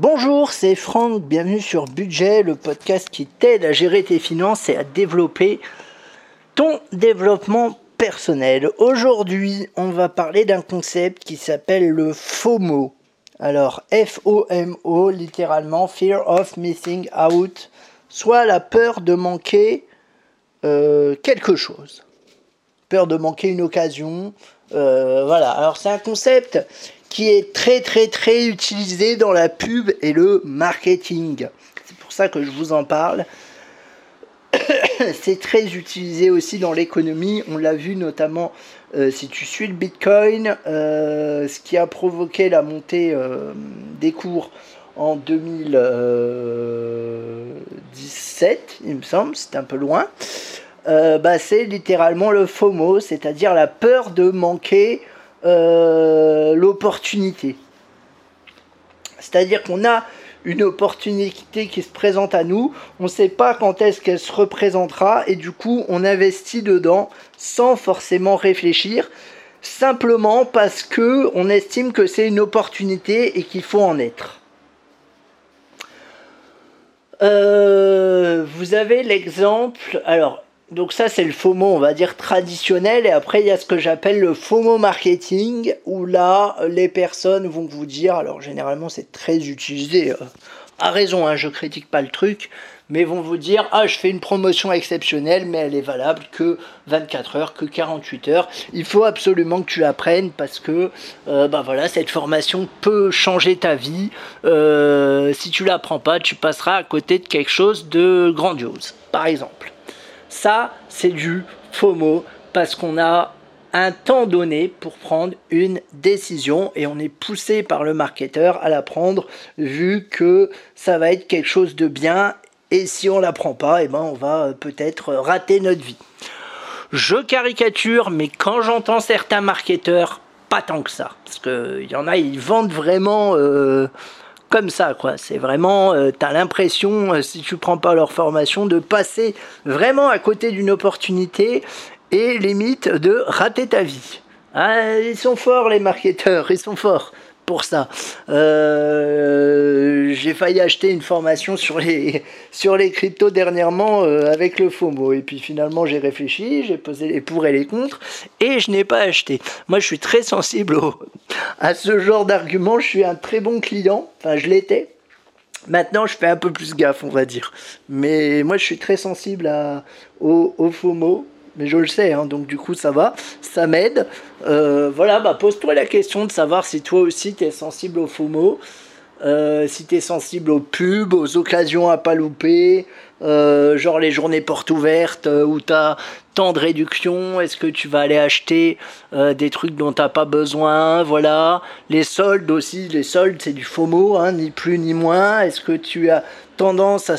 Bonjour, c'est Franck, bienvenue sur Budget, le podcast qui t'aide à gérer tes finances et à développer ton développement personnel. Aujourd'hui, on va parler d'un concept qui s'appelle le FOMO. Alors, F-O-M-O, littéralement, Fear of Missing Out, soit la peur de manquer euh, quelque chose. Peur de manquer une occasion. Euh, voilà, alors c'est un concept qui est très très très utilisé dans la pub et le marketing. C'est pour ça que je vous en parle. c'est très utilisé aussi dans l'économie. On l'a vu notamment euh, si tu suis le Bitcoin, euh, ce qui a provoqué la montée euh, des cours en 2017, il me semble, c'est un peu loin. Bah, c'est littéralement le FOMO, c'est-à-dire la peur de manquer l'opportunité. C'est-à-dire qu'on a une opportunité qui se présente à nous, on ne sait pas quand est-ce qu'elle se représentera et du coup on investit dedans sans forcément réfléchir, simplement parce que on estime que c'est une opportunité et qu'il faut en être. Euh, vous avez l'exemple, alors donc ça c'est le FOMO on va dire traditionnel. Et après il y a ce que j'appelle le FOMO marketing où là les personnes vont vous dire alors généralement c'est très utilisé euh, à raison hein, je critique pas le truc mais vont vous dire ah je fais une promotion exceptionnelle mais elle est valable que 24 heures que 48 heures. Il faut absolument que tu apprennes parce que euh, bah voilà cette formation peut changer ta vie. Euh, si tu l'apprends pas tu passeras à côté de quelque chose de grandiose par exemple ça, c'est du FOMO parce qu'on a un temps donné pour prendre une décision et on est poussé par le marketeur à la prendre vu que ça va être quelque chose de bien et si on la prend pas, eh ben on va peut-être rater notre vie. Je caricature, mais quand j'entends certains marketeurs, pas tant que ça, parce qu'il y en a, ils vendent vraiment euh, comme ça, quoi. C'est vraiment, euh, tu as l'impression, euh, si tu prends pas leur formation, de passer vraiment à côté d'une opportunité et limite de rater ta vie. Ah, ils sont forts les marketeurs, ils sont forts pour ça. Euh, j'ai failli acheter une formation sur les, sur les cryptos dernièrement euh, avec le FOMO. Et puis finalement, j'ai réfléchi, j'ai posé les pour et les contre, et je n'ai pas acheté. Moi, je suis très sensible à ce genre d'argument. Je suis un très bon client. Enfin, je l'étais. Maintenant, je fais un peu plus gaffe, on va dire. Mais moi, je suis très sensible à, au, au FOMO mais je le sais, hein, donc du coup ça va, ça m'aide. Euh, voilà, bah, pose-toi la question de savoir si toi aussi tu es sensible au FOMO, euh, si tu es sensible aux pubs, aux occasions à pas louper, euh, genre les journées portes ouvertes où tu as tant de réduction, est-ce que tu vas aller acheter des trucs dont tu pas besoin, voilà. Les soldes aussi, les soldes c'est du FOMO, hein, ni plus ni moins, est-ce que tu as tendance à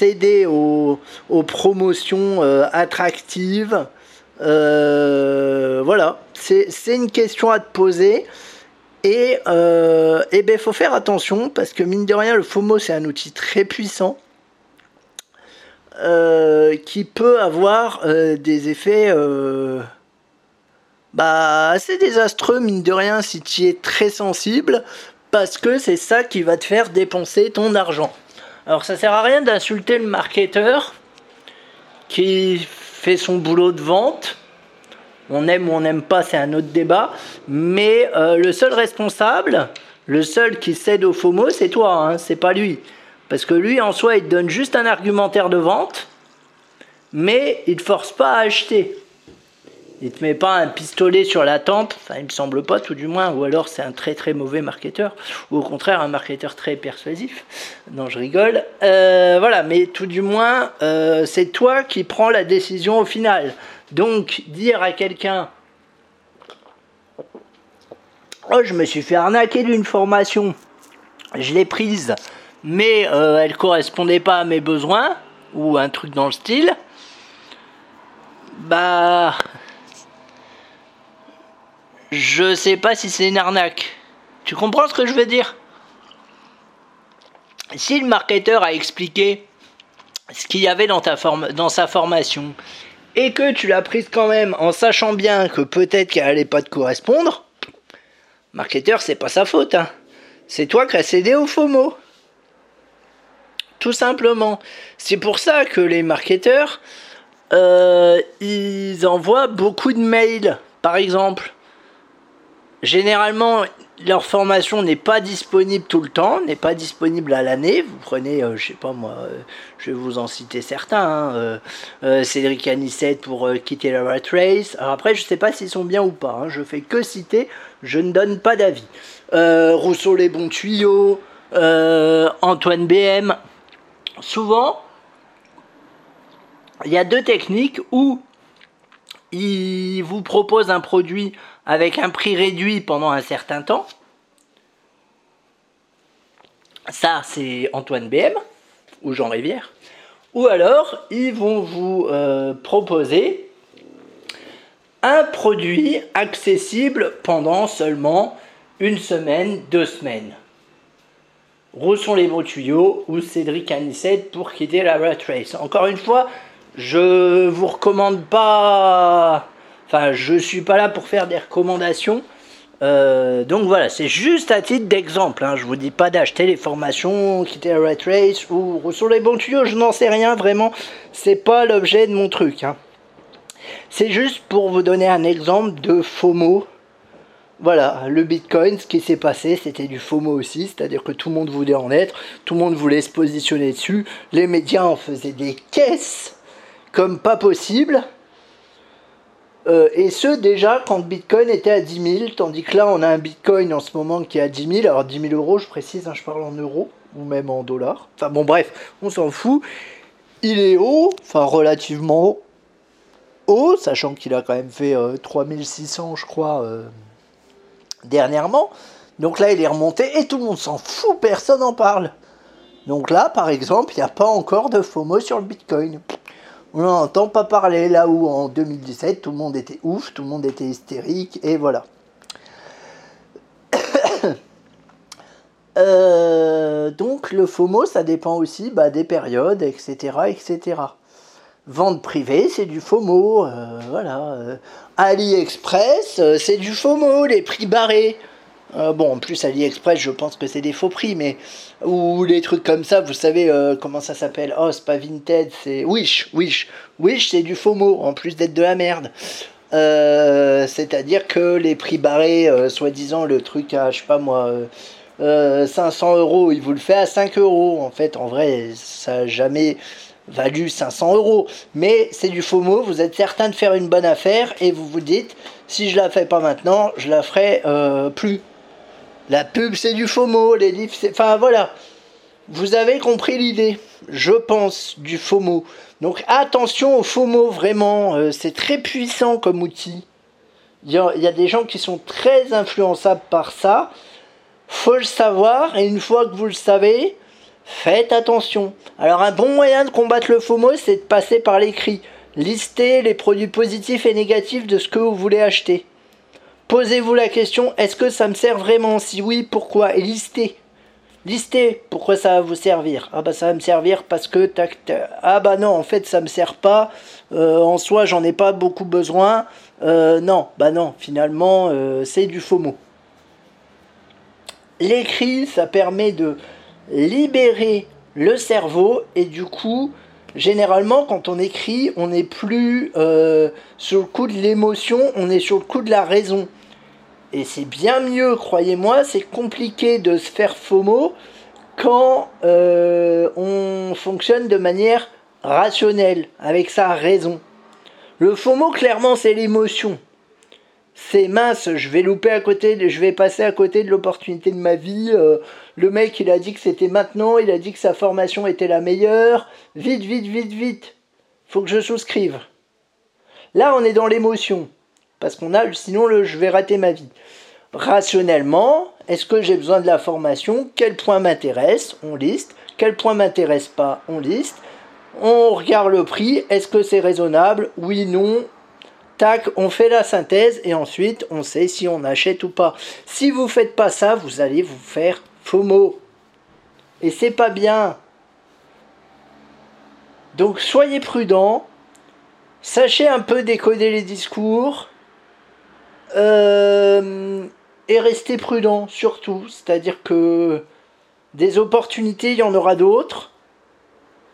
céder aux, promotions euh, attractives. Euh, voilà, c'est une question à te poser. Et il euh, eh ben, faut faire attention parce que mine de rien, le FOMO c'est un outil très puissant qui peut avoir des effets bah, assez désastreux, mine de rien, si tu es très sensible parce que c'est ça qui va te faire dépenser ton argent. Alors ça sert à rien d'insulter le marketeur qui fait son boulot de vente. On aime ou on n'aime pas, c'est un autre débat. Mais euh, le seul responsable, le seul qui cède au FOMO, c'est toi, hein, c'est pas lui. Parce que lui, en soi, il donne juste un argumentaire de vente, mais il ne force pas à acheter. Il te met pas un pistolet sur la tempe, enfin il me semble pas tout du moins, ou alors c'est un très très mauvais marketeur, ou au contraire un marketeur très persuasif. Non, je rigole. Euh, voilà, mais tout du moins, euh, c'est toi qui prends la décision au final. Donc dire à quelqu'un, oh je me suis fait arnaquer d'une formation, je l'ai prise, mais euh, elle correspondait pas à mes besoins, ou un truc dans le style, bah je sais pas si c'est une arnaque. Tu comprends ce que je veux dire? Si le marketeur a expliqué ce qu'il y avait dans, sa formation et que tu l'as prise quand même en sachant bien que peut-être qu'elle allait pas te correspondre, marketeur, c'est pas sa faute. Hein. C'est toi qui as cédé au FOMO. tout simplement. C'est pour ça que les marketeurs, euh, ils envoient beaucoup de mails, par exemple. Généralement, leur formation n'est pas disponible tout le temps, n'est pas disponible à l'année. Vous prenez, euh, je sais pas moi, euh, je vais vous en citer certains. Hein, Cédric Anissette pour quitter la Rat Race. Après, je sais pas s'ils sont bien ou pas. Hein, je fais que citer, je ne donne pas d'avis. Rousseau les bons tuyaux, Antoine BM. Souvent, il y a deux techniques où il vous propose un produit avec un prix réduit pendant un certain temps. Ça, c'est Antoine BM ou Jean Rivière. Ou alors, ils vont vous euh, proposer un produit accessible pendant seulement une semaine, deux semaines. Rousson les bons tuyaux ou Cédric Anissette pour quitter la Rat Race. Encore une fois, je vous recommande pas. Enfin, je suis pas là pour faire des recommandations. Euh, donc voilà, c'est juste à titre d'exemple. Hein. Je vous dis pas d'acheter les formations, quitter Rat Race ou sur les bons tuyaux. Je n'en sais rien vraiment. C'est pas l'objet de mon truc. Hein. C'est juste pour vous donner un exemple de FOMO. Voilà, le Bitcoin, ce qui s'est passé, c'était du FOMO aussi, c'est-à-dire que tout le monde voulait en être, tout le monde voulait se positionner dessus, les médias en faisaient des caisses comme pas possible. Euh, et ce déjà quand Bitcoin était à 10 000, tandis que là on a un Bitcoin en ce moment qui est à 10 000, alors 10 000 euros je précise, hein, je parle en euros ou même en dollars. Enfin bon bref, on s'en fout. Il est haut, enfin relativement haut, sachant qu'il a quand même fait 3600 euh, je crois euh, dernièrement. Donc là il est remonté et tout le monde s'en fout, personne n'en parle. Donc là par exemple il n'y a pas encore de FOMO sur le Bitcoin on n'entend pas parler là où en 2017 tout le monde était ouf, tout le monde était hystérique et voilà. Euh, donc le FOMO ça dépend aussi bah, des périodes etc etc. Vente privée c'est du FOMO, euh, voilà. Euh, AliExpress c'est du FOMO, les prix barrés. Euh, bon, en plus, AliExpress, je pense que c'est des faux prix, mais. Ou les trucs comme ça, vous savez euh, comment ça s'appelle? Oh, c'est pas Vinted, c'est Wish. Wish. Wish, c'est du faux mot, en plus d'être de la merde. Euh, c'est-à-dire que les prix barrés, soi-disant, le truc à, je sais pas moi, 500 euros, il vous le fait à 5 euros. En fait, en vrai, ça n'a jamais valu 500 euros. Mais c'est du faux mot, vous êtes certain de faire une bonne affaire et vous vous dites, si je la fais pas maintenant, je la ferai plus. La pub, c'est du FOMO, les livres, c'est... Enfin, voilà. Vous avez compris l'idée, je pense, du FOMO. Donc attention au FOMO, vraiment, euh, c'est très puissant comme outil. Il y, a, des gens qui sont très influençables par ça. Faut le savoir, et une fois que vous le savez, faites attention. Alors un bon moyen de combattre le FOMO, c'est de passer par l'écrit. Listez les produits positifs et négatifs de ce que vous voulez acheter. Posez-vous la question, est-ce que ça me sert vraiment? Si oui, pourquoi? Et listez. Listez pourquoi ça va vous servir. Ah bah ça va me servir parce que tac, ah bah non en fait ça me sert pas. Euh, en soi j'en ai pas beaucoup besoin. Euh, non bah non finalement euh, c'est du faux mot. L'écrit ça permet de libérer le cerveau et du coup généralement, quand on écrit, on n'est plus sur le coup de l'émotion, on est sur le coup de la raison. Et c'est bien mieux, croyez-moi, c'est compliqué de se faire FOMO quand euh, on fonctionne de manière rationnelle, avec sa raison. Le FOMO, clairement, c'est l'émotion. C'est mince, je vais louper à côté, je vais passer à côté de l'opportunité de ma vie. Euh, le mec, il a dit que c'était maintenant, il a dit que sa formation était la meilleure. Vite, vite, vite, vite. Faut que je souscrive. Là, on est dans l'émotion. Parce qu'on a, sinon le, je vais rater ma vie. Rationnellement, est-ce que j'ai besoin de la formation? Quel point m'intéresse? On liste. Quel point m'intéresse pas? On liste. On regarde le prix. Est-ce que c'est raisonnable? Oui, non. Tac, on fait la synthèse et ensuite on sait si on achète ou pas. Si vous faites pas ça, vous allez vous faire FOMO. Et c'est pas bien. Donc soyez prudents. Sachez un peu décoder les discours. Euh, et restez prudent surtout, c'est-à-dire que des opportunités, il y en aura d'autres.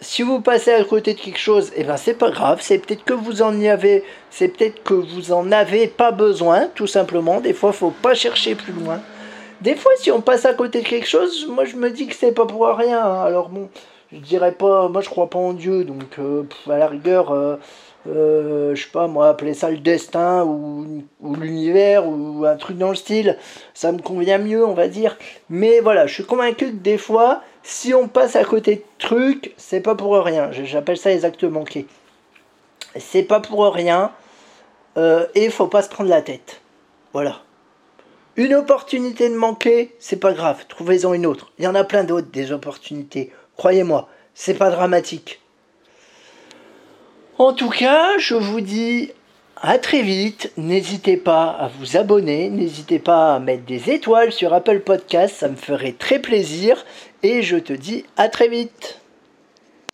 si vous passez à côté de quelque chose, eh ben c'est pas grave, c'est peut-être que vous en avez, c'est peut-être que vous en avez pas besoin, tout simplement. Des fois, faut pas chercher plus loin. Des fois, si on passe à côté de quelque chose, moi je me dis que c'est pas pour rien. Alors bon, je dirais pas, moi je crois pas en Dieu, donc euh, à la rigueur, euh, euh, je sais pas moi, appeler ça le destin ou, l'univers ou un truc dans le style, ça me convient mieux, on va dire. Mais voilà, je suis convaincu que des fois, si on passe à côté de trucs, c'est pas pour rien. J'appelle ça les actes manqués. C'est pas pour rien. Euh, et faut pas se prendre la tête. Voilà. Une opportunité de manquer, c'est pas grave. Trouvez-en une autre. Il y en a plein d'autres, des opportunités. Croyez-moi, c'est pas dramatique. En tout cas, je vous dis à très vite. N'hésitez pas à vous abonner, n'hésitez pas à mettre des étoiles sur Apple Podcast, ça me ferait très plaisir. Et je te dis à très vite.